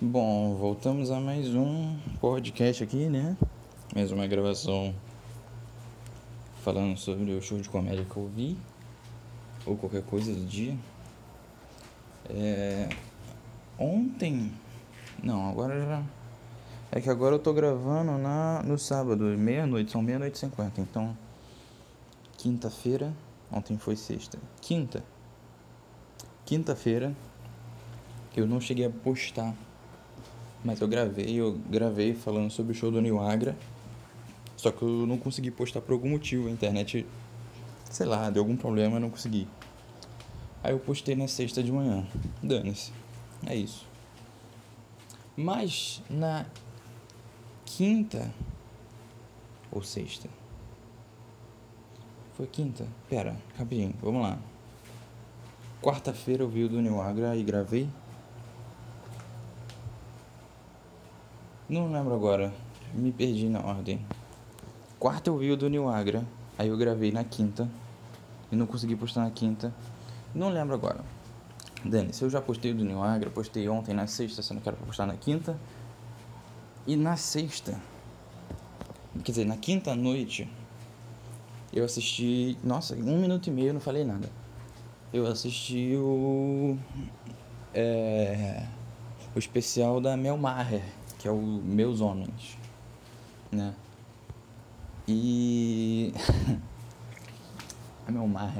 Bom, voltamos a mais um podcast aqui, né? Mais uma gravação falando sobre o show de comédia que eu vi, ou qualquer coisa do dia. É... Ontem. Não, agora já. É que agora eu tô gravando na... no sábado, meia-noite, são meia-noite e cinquenta. Então, quinta-feira. Ontem foi sexta. Quinta. Quinta-feira. Eu não cheguei a postar mas eu gravei, eu gravei falando sobre o show do New Agra. Só que eu não consegui postar por algum motivo. A internet, sei lá, deu algum problema, eu não consegui. Aí eu postei na sexta de manhã. Dane-se. É isso. Mas na quinta ou sexta? Foi quinta? Pera, rapidinho, vamos lá. Quarta-feira eu vi o do New Agra e gravei. Não lembro agora. Me perdi na ordem. Quarta eu vi o do New Agra. Aí eu gravei na quinta. E não consegui postar na quinta. Não lembro agora. Dani, se eu já postei o do New Agra, postei ontem na sexta, sendo que era pra postar na quinta. E na sexta. Quer dizer, na quinta noite. Eu assisti. Nossa, um minuto e meio eu não falei nada. Eu assisti o. É, o especial da Mel Maher que é o Meus Homens, né? E a Melmar,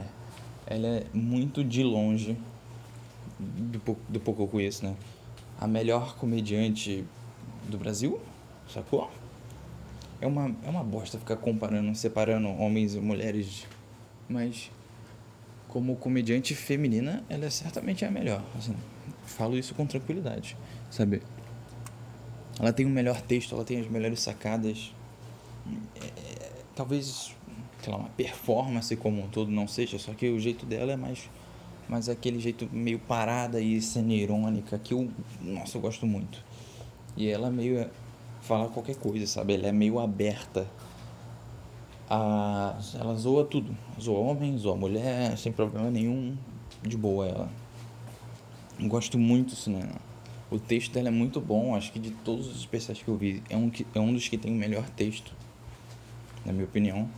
ela é muito de longe, do pouco, do pouco que eu conheço, né? A melhor comediante do Brasil, sacou? É uma, é uma bosta ficar comparando, separando homens e mulheres, mas como comediante feminina, ela é certamente a melhor. Assim, falo isso com tranquilidade, sabe? Ela tem o melhor texto, ela tem as melhores sacadas. É, talvez, sei lá, uma performance como um todo não seja, só que o jeito dela é mais, mais aquele jeito meio parada e sendo irônica que eu, nossa, eu gosto muito. E ela meio é, fala qualquer coisa, sabe? Ela é meio aberta. A, ela zoa tudo. Zoa homem, zoa mulher, sem problema nenhum. De boa ela. Gosto muito do cinema. O texto dela é muito bom, acho que de todos os especiais que eu vi, é um, que, é um dos que tem o melhor texto, na minha opinião.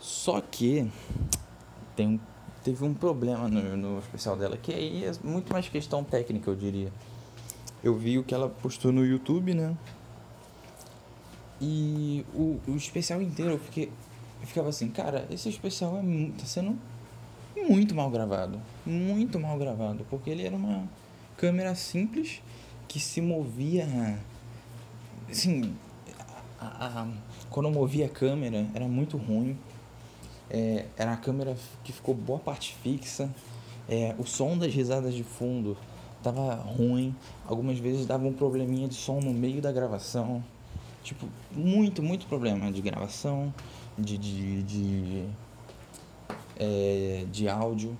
Só que tem, teve um problema no, no especial dela, que aí é muito mais questão técnica, eu diria. Eu vi o que ela postou no YouTube, né? E o, o especial inteiro eu fiquei. Eu ficava assim, cara, esse especial é, tá sendo muito mal gravado. Muito mal gravado. Porque ele era uma câmera simples que se movia. Assim, a, a, quando eu movia a câmera era muito ruim. É, era a câmera que ficou boa parte fixa. É, o som das risadas de fundo tava ruim. Algumas vezes dava um probleminha de som no meio da gravação. Tipo, muito, muito problema de gravação, de, de, de, é, de áudio.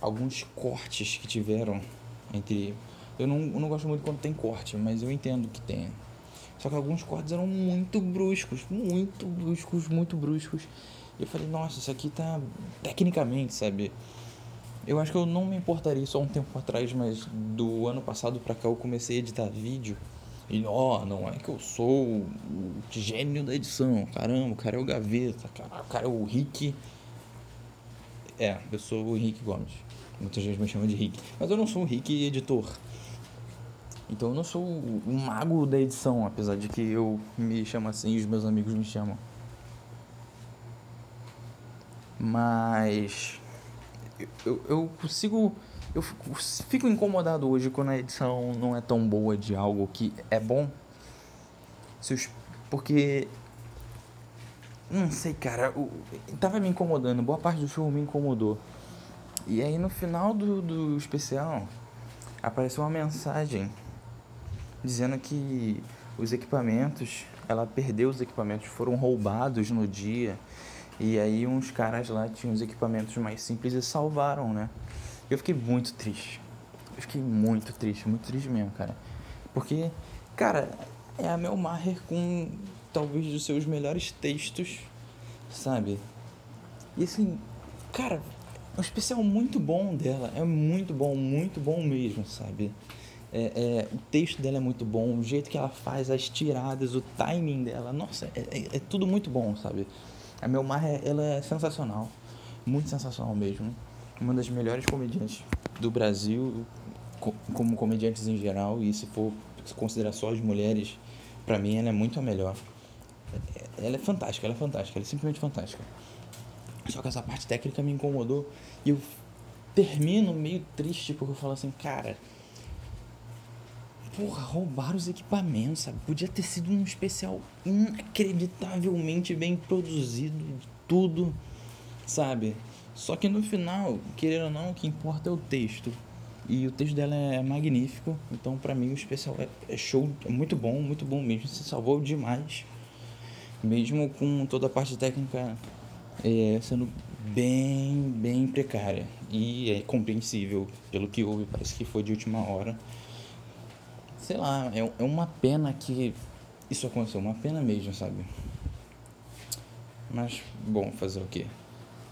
Alguns cortes que tiveram entre. Eu não, eu não gosto muito quando tem corte, mas eu entendo que tenha. Só que alguns cortes eram muito bruscos, muito bruscos, muito bruscos. E eu falei, nossa, isso aqui tá tecnicamente, sabe? Eu acho que eu não me importaria só um tempo atrás, mas do ano passado pra cá eu comecei a editar vídeo. E ó, oh, não é que eu sou o gênio da edição. Caramba, o cara é o gaveta, cara, o cara é o Rick. É, eu sou o Henrique Gomes. Muita gente me chama de Rick. Mas eu não sou um Rick editor. Então eu não sou um mago da edição, apesar de que eu me chamo assim e os meus amigos me chamam. Mas eu, eu consigo. Eu fico incomodado hoje quando a edição não é tão boa de algo que é bom. Porque. Não sei, cara. Eu, tava me incomodando. Boa parte do show me incomodou. E aí no final do, do especial apareceu uma mensagem dizendo que os equipamentos, ela perdeu os equipamentos, foram roubados no dia. E aí uns caras lá tinham os equipamentos mais simples e salvaram, né? Eu fiquei muito triste. Eu fiquei muito triste, muito triste mesmo, cara. Porque, cara, é a Mel Maher com talvez os seus melhores textos, sabe? E assim, cara, um especial muito bom dela. É muito bom, muito bom mesmo, sabe? É, é, o texto dela é muito bom, o jeito que ela faz, as tiradas, o timing dela, nossa, é, é, é tudo muito bom, sabe? A Melmar, ela é sensacional, muito sensacional mesmo. Uma das melhores comediantes do Brasil, como comediantes em geral, e se for considerar só as mulheres, para mim ela é muito a melhor. É, ela é fantástica, ela é fantástica, ela é simplesmente fantástica. Só que essa parte técnica me incomodou e eu termino meio triste porque eu falo assim, cara, porra, roubaram os equipamentos, sabe? Podia ter sido um especial inacreditavelmente bem produzido, tudo, sabe? Só que no final, querendo ou não, o que importa é o texto. E o texto dela é magnífico, então para mim o especial é, é show, é muito bom, muito bom mesmo. Se salvou demais, mesmo com toda a parte técnica é, sendo bem, bem precária. E é compreensível pelo que houve, parece que foi de última hora sei lá, é, é uma pena que isso aconteceu, uma pena mesmo, sabe? Mas, bom, fazer o quê?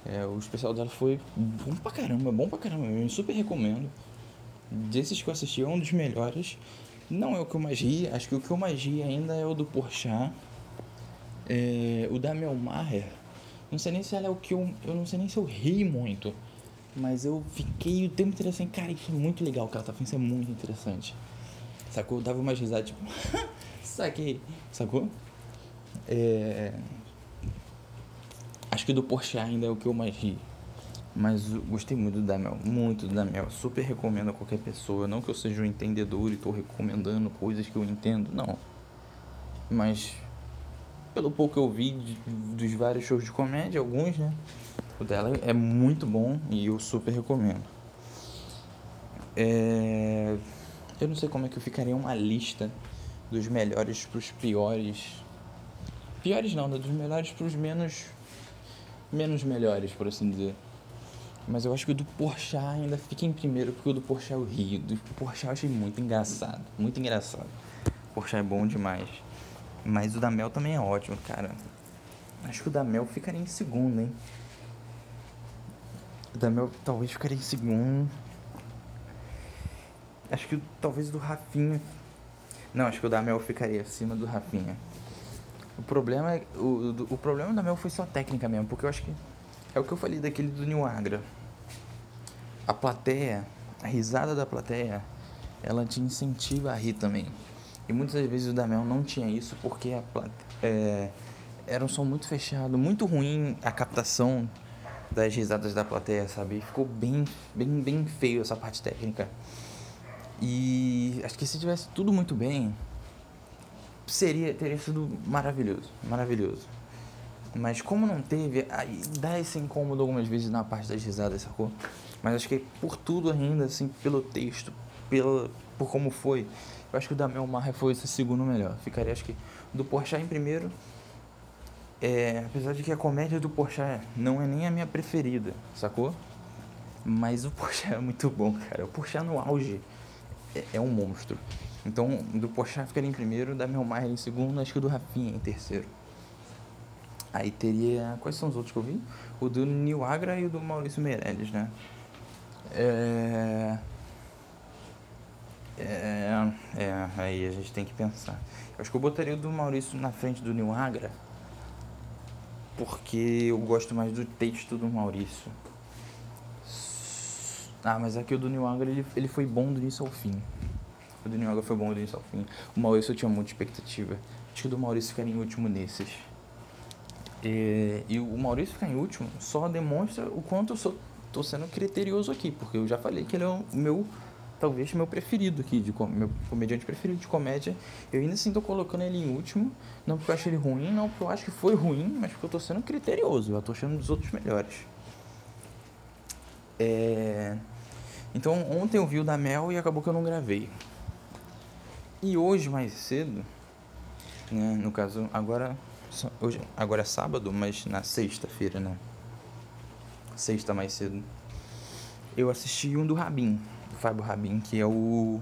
É, o especial dela foi bom pra caramba, bom pra caramba, eu super recomendo. Desses que eu assisti, é um dos melhores. Não é o que eu mais ri, acho que o que eu mais ri ainda é o do Porchat. É, o da Melmaher, não sei nem se ela é o que eu. Eu não sei nem se eu ri muito. Mas eu fiquei o tempo inteiro assim, cara, isso é muito legal ela tá fazendo, isso é muito interessante. Sacou? Dava umas risadas, tipo, saquei, sacou? É... Acho que do Porsche ainda é o que eu mais ri. Mas gostei muito do Damel, muito do Damel. Super recomendo a qualquer pessoa. Não que eu seja um entendedor e estou recomendando coisas que eu entendo, não. Mas pelo pouco que eu vi de, dos vários shows de comédia, alguns, né? O dela é muito bom e eu super recomendo. É... Eu não sei como é que eu ficaria uma lista dos melhores para os piores. Piores não, né? dos melhores para os menos. menos melhores, por assim dizer. Mas eu acho que o do Porchat ainda fica em primeiro, porque o do Porchat eu rio. Do Porchat eu achei muito engraçado. Muito engraçado. O é bom demais. Mas o da Mel também é ótimo, cara. Acho que o da Mel ficaria em segundo, hein? O da Mel talvez ficaria em segundo. Acho que talvez do Rafinha. Não, acho que o da Mel ficaria acima do Rafinha. O problema é. O, o, problema da Mel foi só técnica mesmo, porque eu acho que. É o que eu falei daquele do New Agra. A plateia, a risada da plateia, ela te incentiva a rir também. E muitas vezes o da Mel não tinha isso porque a é, era um som muito fechado, muito ruim a captação das risadas da plateia, sabe? Ficou bem, bem, bem feio essa parte técnica. E acho que se tivesse tudo muito bem, seria teria sido maravilhoso, maravilhoso. Mas como não teve, aí dá esse incômodo algumas vezes na parte das risadas, sacou? Mas acho que por tudo ainda, assim, pelo texto, pela, por como foi, eu acho que o da Mel Marra foi esse segundo melhor. Ficaria, acho que, do Porchat em primeiro. É, apesar de que a comédia do Porchat não é nem a minha preferida, sacou? Mas o Porchat é muito bom, cara. O Porchat no auge é, é um monstro. Então, do Pochá ficaria em primeiro, da Melmayer em segundo, acho que o do Rafinha em terceiro. Aí teria. Quais são os outros que eu vi? O do Nil Agra e o do Maurício Meirelles, né? É. É, é, aí a gente tem que pensar. Eu acho que eu botaria o do Maurício na frente do Nil Agra, porque eu gosto mais do texto do Maurício. Ah, mas aqui o do New Agra, ele, ele foi bom do início ao fim. O do New Agra foi bom do início ao fim. O Maurício eu tinha muita expectativa. Acho que o do Maurício ficaria em último nesses. E, e o Maurício ficar em último só demonstra o quanto eu sou, tô sendo criterioso aqui, porque eu já falei que ele é o meu, talvez meu preferido aqui, de, meu comediante preferido de comédia. Eu ainda assim tô colocando ele em último, não porque eu acho ele ruim, não porque eu acho que foi ruim, mas porque eu tô sendo criterioso, eu tô achando dos outros melhores. É... Então ontem eu vi o da Mel e acabou que eu não gravei. E hoje mais cedo, né, no caso, agora hoje, agora é sábado, mas na sexta-feira, né? Sexta mais cedo. Eu assisti um do Rabin, do Fábio Rabin, que é o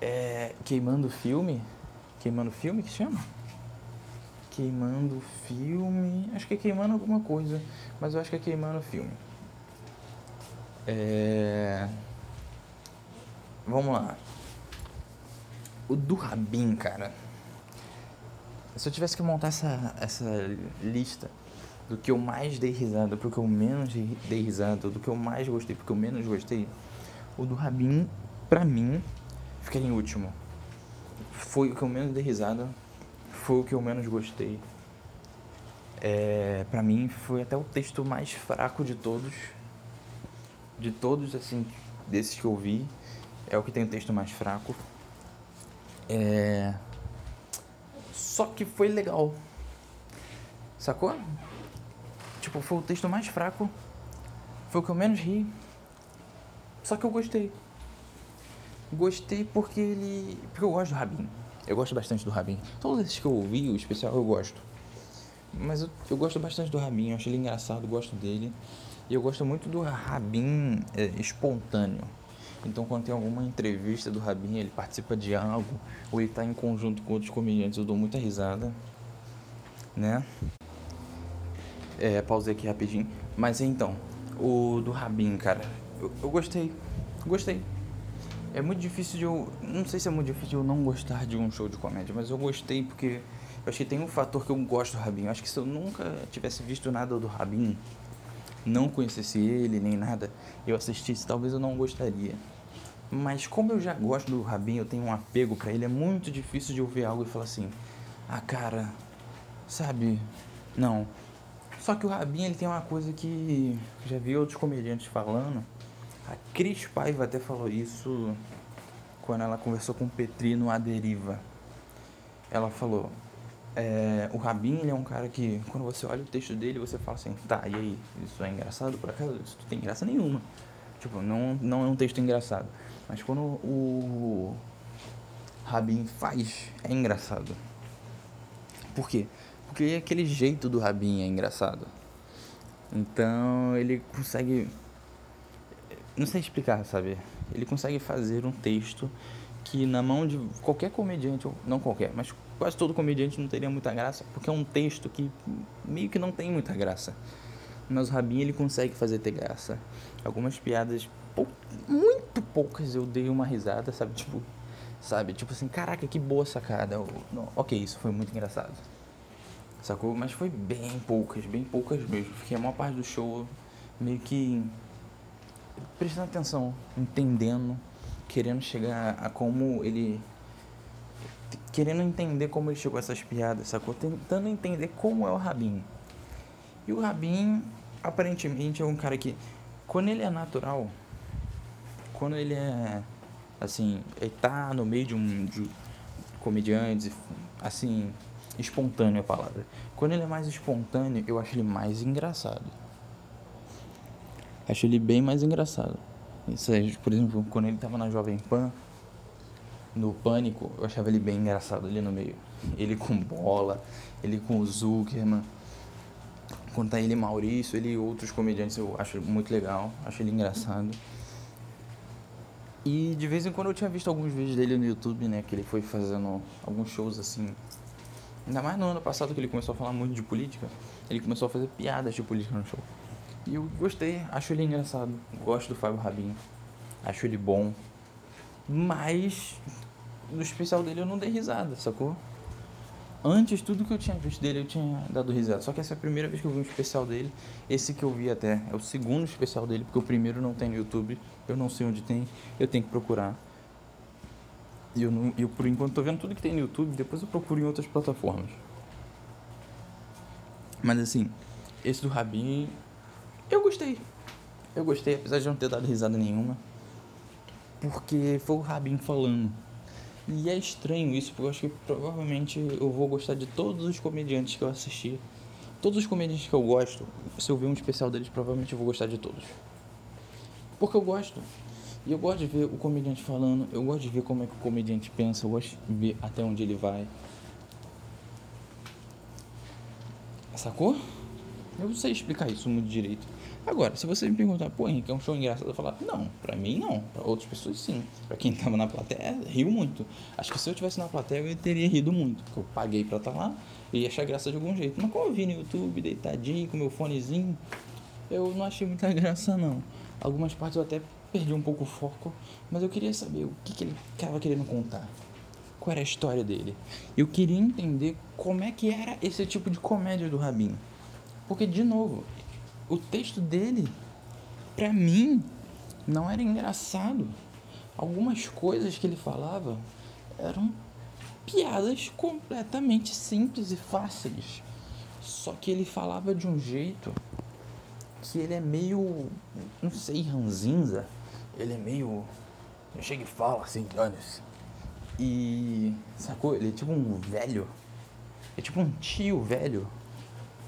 é, Queimando Filme. Queimando Filme que chama? Queimando Filme. Acho que é Queimando alguma coisa, mas eu acho que é Queimando Filme. É... Vamos lá. O do Rabin, cara. Se eu tivesse que montar essa, essa lista do que eu mais dei risada pro que eu menos dei risada, do que eu mais gostei pro que eu menos gostei, o do Rabin, pra mim, fica em último. Foi o que eu menos dei risada, foi o que eu menos gostei. É, pra mim, foi até o texto mais fraco de todos. De todos, assim, desses que eu vi, é o que tem o texto mais fraco. É... Só que foi legal. Sacou? Tipo, foi o texto mais fraco. Foi o que eu menos ri. Só que eu gostei. Gostei porque ele. Porque eu gosto do Rabin. Eu gosto bastante do Rabin. Todos esses que eu ouvi, o especial, eu gosto. Mas eu, eu gosto bastante do Rabin. Eu acho ele engraçado, gosto dele. E eu gosto muito do Rabin é, espontâneo. Então, quando tem alguma entrevista do Rabin, ele participa de algo, ou ele está em conjunto com outros comediantes, eu dou muita risada, né? É, pausei aqui rapidinho. Mas então, o do Rabin, cara, eu, gostei. Gostei. É muito difícil de eu. Não sei se é muito difícil eu não gostar de um show de comédia, mas eu gostei porque eu acho que tem um fator que eu gosto do Rabin. Eu acho que se eu nunca tivesse visto nada do Rabin, não conhecesse ele nem nada, eu assistisse, talvez eu não gostaria. Mas como eu já gosto do Rabin, eu tenho um apego para ele, é muito difícil de eu ver algo e falar assim: "Ah, cara, sabe? Não. Só que o Rabin, ele tem uma coisa que já vi outros comediantes falando. A Cris Paiva até falou isso quando ela conversou com o Petri no A Deriva. Ela falou: é, o Rabin, ele é um cara que, quando você olha o texto dele, você fala assim, tá, e aí, isso é engraçado por acaso? Isso não tem graça nenhuma. Tipo, não, não é um texto engraçado. Mas quando o Rabin faz, é engraçado. Por quê? Porque aquele jeito do Rabin é engraçado. Então ele consegue. Não sei explicar, sabe? Ele consegue fazer um texto que na mão de qualquer comediante, não qualquer, mas quase todo comediante não teria muita graça, porque é um texto que meio que não tem muita graça. Mas o Rabin ele consegue fazer ter graça. Algumas piadas pou, muito poucas eu dei uma risada, sabe? Tipo, sabe? Tipo assim, caraca, que boa sacada. Não, ok, isso foi muito engraçado. Sacou? Mas foi bem poucas, bem poucas mesmo. Fiquei a maior parte do show meio que prestando atenção, entendendo, querendo chegar a como ele. Querendo entender como ele chegou a essas piadas, sacou? Tentando entender como é o Rabin. E o Rabin, aparentemente, é um cara que, quando ele é natural, quando ele é assim, ele tá no meio de um de comediantes, assim, espontâneo a palavra. Quando ele é mais espontâneo, eu acho ele mais engraçado. Acho ele bem mais engraçado. Isso aí, por exemplo, quando ele tava na Jovem Pan, no Pânico, eu achava ele bem engraçado ali no meio. Ele com bola, ele com o Zuckerman. Quando tá ele Maurício, ele e outros comediantes, eu acho muito legal, acho ele engraçado. E de vez em quando eu tinha visto alguns vídeos dele no YouTube, né? Que ele foi fazendo alguns shows assim. Ainda mais no ano passado que ele começou a falar muito de política. Ele começou a fazer piadas de política no show. E eu gostei, acho ele engraçado. Gosto do Fábio Rabin. Acho ele bom. Mas no especial dele eu não dei risada, sacou? Antes, tudo que eu tinha visto dele, eu tinha dado risada. Só que essa é a primeira vez que eu vi um especial dele. Esse que eu vi até é o segundo especial dele, porque o primeiro não tem no YouTube. Eu não sei onde tem, eu tenho que procurar. E eu, eu por enquanto, tô vendo tudo que tem no YouTube, depois eu procuro em outras plataformas. Mas assim, esse do Rabin, eu gostei. Eu gostei, apesar de não ter dado risada nenhuma. Porque foi o Rabin falando. E é estranho isso, porque eu acho que provavelmente eu vou gostar de todos os comediantes que eu assisti. Todos os comediantes que eu gosto, se eu ver um especial deles, provavelmente eu vou gostar de todos. Porque eu gosto. E eu gosto de ver o comediante falando, eu gosto de ver como é que o comediante pensa, eu gosto de ver até onde ele vai. Sacou? Eu não sei explicar isso muito direito. Agora, se você me perguntar, pô, Henrique, é um show engraçado, eu falar, não, pra mim não, pra outras pessoas sim. Pra quem tava na plateia, riu muito. Acho que se eu tivesse na plateia, eu teria rido muito, porque eu paguei pra estar tá lá e ia achar graça de algum jeito. Mas como eu vi no YouTube, deitadinho, com meu fonezinho, eu não achei muita graça não. Algumas partes eu até perdi um pouco o foco, mas eu queria saber o que, que ele estava querendo contar. qual era a história dele. Eu queria entender como é que era esse tipo de comédia do Rabin. Porque, de novo, o texto dele, pra mim, não era engraçado. Algumas coisas que ele falava eram piadas completamente simples e fáceis. Só que ele falava de um jeito que ele é meio, não sei, ranzinza. Ele é meio. Chega e fala assim, dane-se. E. Sacou? Ele é tipo um velho. É tipo um tio velho.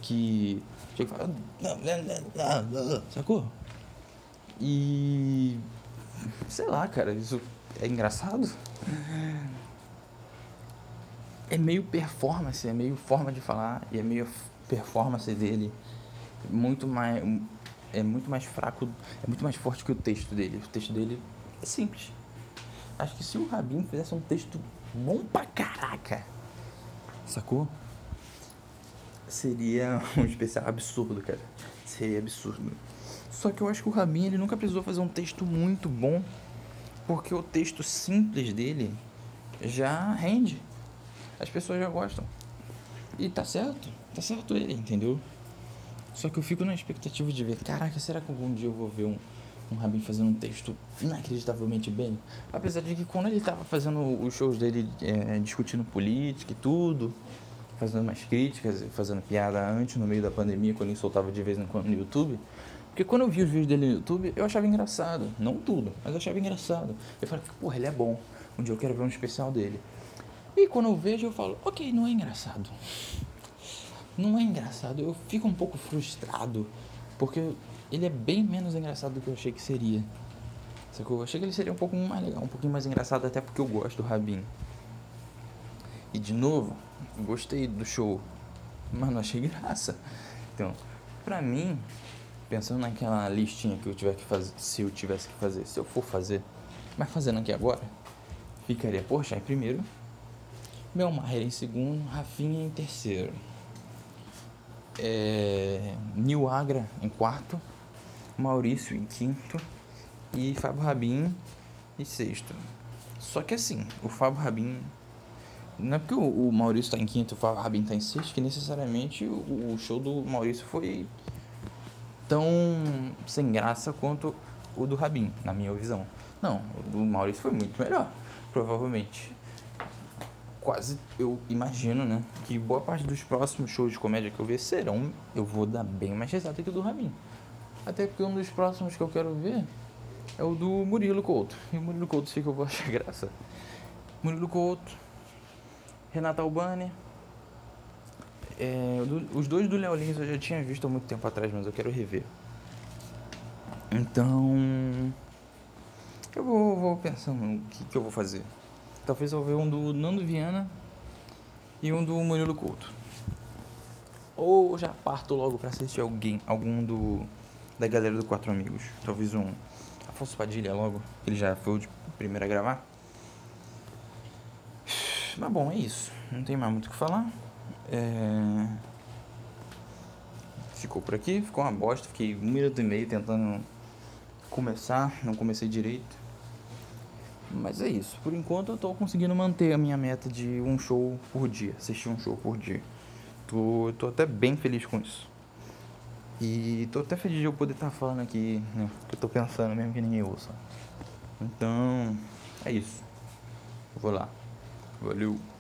Que. Chega e fala. Sacou? E. Sei lá, cara, isso é engraçado. É meio performance, é meio forma de falar e é meio performance dele muito mais é muito mais fraco, é muito mais forte que o texto dele. O texto dele é simples. Acho que se o Rabin fizesse um texto bom pra caraca, sacou? Seria um especial absurdo, cara. Seria absurdo. Só que eu acho que o Rabin ele nunca precisou fazer um texto muito bom, porque o texto simples dele já rende. As pessoas já gostam. E tá certo, tá certo ele, entendeu? Só que eu fico na expectativa de ver, caraca, será que algum dia eu vou ver um, um Rabin fazendo um texto inacreditavelmente bem? Apesar de que quando ele tava fazendo os shows dele é, discutindo política e tudo, fazendo umas críticas, fazendo piada antes, no meio da pandemia, quando ele soltava de vez em quando no YouTube. Porque quando eu vi os vídeos dele no YouTube, eu achava engraçado. Não tudo, mas eu achava engraçado. Eu falei, porra, ele é bom. Um dia eu quero ver um especial dele. E quando eu vejo, eu falo, ok, não é engraçado não é engraçado. Eu fico um pouco frustrado, porque ele é bem menos engraçado do que eu achei que seria. Sacou? Eu achei que ele seria um pouco mais legal, um pouquinho mais engraçado, até porque eu gosto do Rabin. E de novo, gostei do show, mas não achei graça. Então, pra mim, pensando naquela listinha que eu tiver que fazer, se eu tivesse que fazer, se eu for fazer, mas fazendo aqui agora, ficaria Porsche em primeiro, Belmar em segundo, Rafinha em terceiro é, Nil Agra em quarto, Maurício em quinto e Fábio Rabin em sexto. Só que assim, o Fábio Rabin. Não é porque o, Maurício está em quinto e o Fábio Rabin está em sexto que necessariamente o, o show do Maurício foi tão sem graça quanto o do Rabin, na minha visão. Não, o do Maurício foi muito melhor, provavelmente quase, eu imagino, né? Que boa parte dos próximos shows de comédia que eu ver serão, eu vou dar bem mais risada que o do Ramin. Até porque um dos próximos que eu quero ver é o do Murilo Couto. E o Murilo Couto sei que eu vou achar graça. Murilo Couto, Renata Albani. É, os dois do Léo Lins eu já tinha visto há muito tempo atrás, mas eu quero rever. Então. Eu vou, vou pensando o que, que eu vou fazer. Talvez eu ver um do Nando Viana e um do Murilo Couto. Ou já parto logo para assistir alguém, algum do da galera do Quatro Amigos. Talvez um Afonso Padilha logo, ele já foi o primeiro a gravar. Mas bom, é isso. Não tem mais muito o que falar. É... Ficou por aqui, ficou uma bosta. Fiquei um minuto e meio tentando começar, não comecei direito. Mas é isso. Por enquanto eu tô conseguindo manter a minha meta de um show por dia. Assistir um show por dia. Tô, tô até bem feliz com isso. E tô até feliz de eu poder estar tá falando aqui, né? Que eu tô pensando mesmo que ninguém ouça. Então, é isso. vou lá. Valeu.